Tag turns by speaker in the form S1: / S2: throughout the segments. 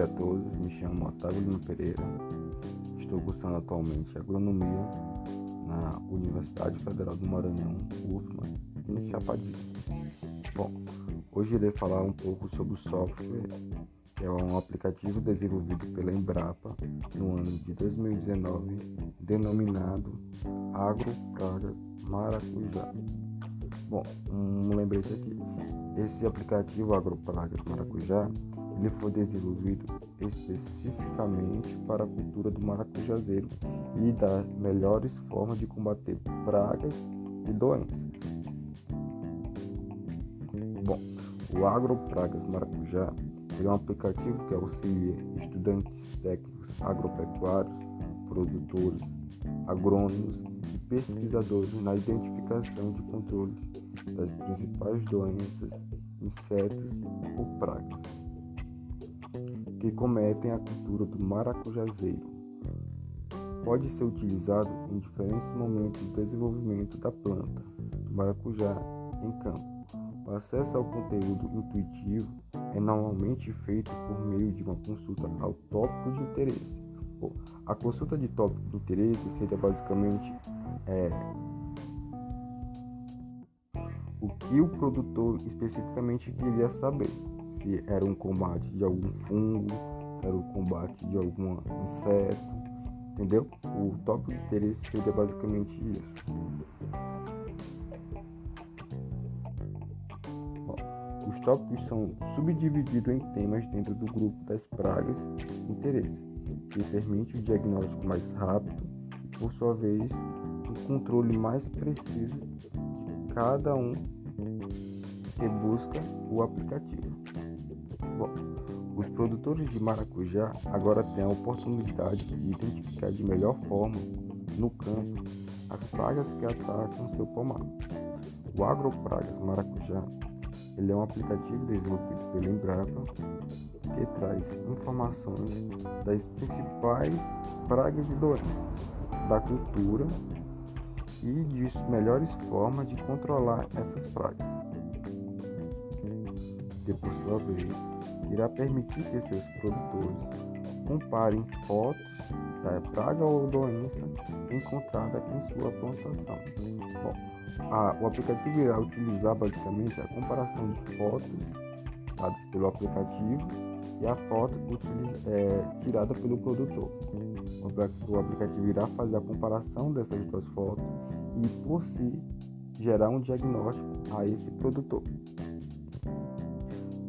S1: a todos, me chamo Otávio Lima Pereira, estou cursando atualmente Agronomia na Universidade Federal do Maranhão, UFMA, em Chapadinho. Bom, hoje irei falar um pouco sobre o software, que é um aplicativo desenvolvido pela Embrapa no ano de 2019, denominado Agro Pragas Maracujá. Bom, um lembrete aqui. Esse aplicativo Agropragas Maracujá ele foi desenvolvido especificamente para a cultura do maracujazeiro e das melhores formas de combater pragas e doenças. Bom, o Agropragas Maracujá é um aplicativo que auxilia estudantes técnicos agropecuários, produtores, agrônomos e pesquisadores na identificação de controle das principais doenças, insetos ou pragas que cometem a cultura do maracujazeiro. Pode ser utilizado em diferentes momentos do desenvolvimento da planta do maracujá em campo. O acesso ao conteúdo intuitivo é normalmente feito por meio de uma consulta ao tópico de interesse. A consulta de tópico de interesse seria basicamente é, o que o produtor especificamente queria saber se era um combate de algum fungo, era um combate de algum inseto, entendeu? O tópico de interesse seria basicamente isso. Os tópicos são subdivididos em temas dentro do grupo das pragas de interesse, que permite o diagnóstico mais rápido e, por sua vez, o controle mais preciso de cada um que busca o aplicativo. Os produtores de maracujá agora têm a oportunidade de identificar de melhor forma, no campo, as pragas que atacam seu pomar. O AgroPragas Maracujá ele é um aplicativo desenvolvido pela Embrapa que traz informações das principais pragas e doenças da cultura e de melhores formas de controlar essas pragas. E por sua vez, irá permitir que seus produtores comparem fotos da praga ou doença encontrada em sua plantação. Bom, a, o aplicativo irá utilizar basicamente a comparação de fotos dadas pelo aplicativo e a foto é, tirada pelo produtor. O aplicativo irá fazer a comparação dessas duas fotos e, por si, gerar um diagnóstico a esse produtor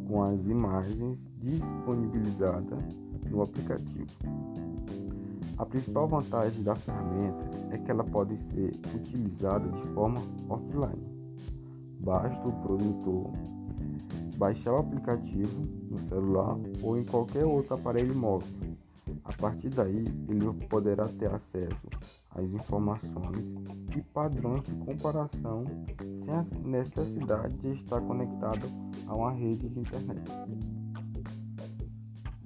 S1: com as imagens disponibilizadas no aplicativo. A principal vantagem da ferramenta é que ela pode ser utilizada de forma offline. Basta o produtor baixar o aplicativo no celular ou em qualquer outro aparelho móvel. A partir daí, ele poderá ter acesso às informações e padrões de comparação sem a necessidade de estar conectado a uma rede de internet.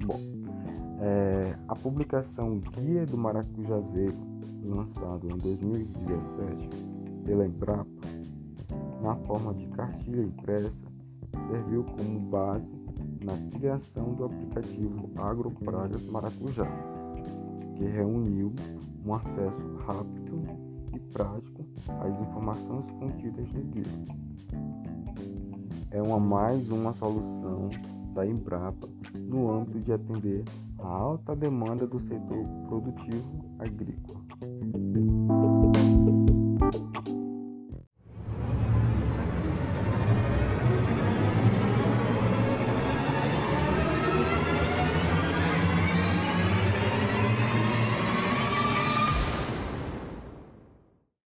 S1: Bom, é, a publicação Guia do Maracujazeiro, lançado em 2017 pela Embrapa, na forma de cartilha impressa, serviu como base na criação do aplicativo AgroPragas Maracujá, que reuniu um acesso rápido e prático às informações contidas no guia é uma mais uma solução da Embrapa no âmbito de atender a alta demanda do setor produtivo agrícola.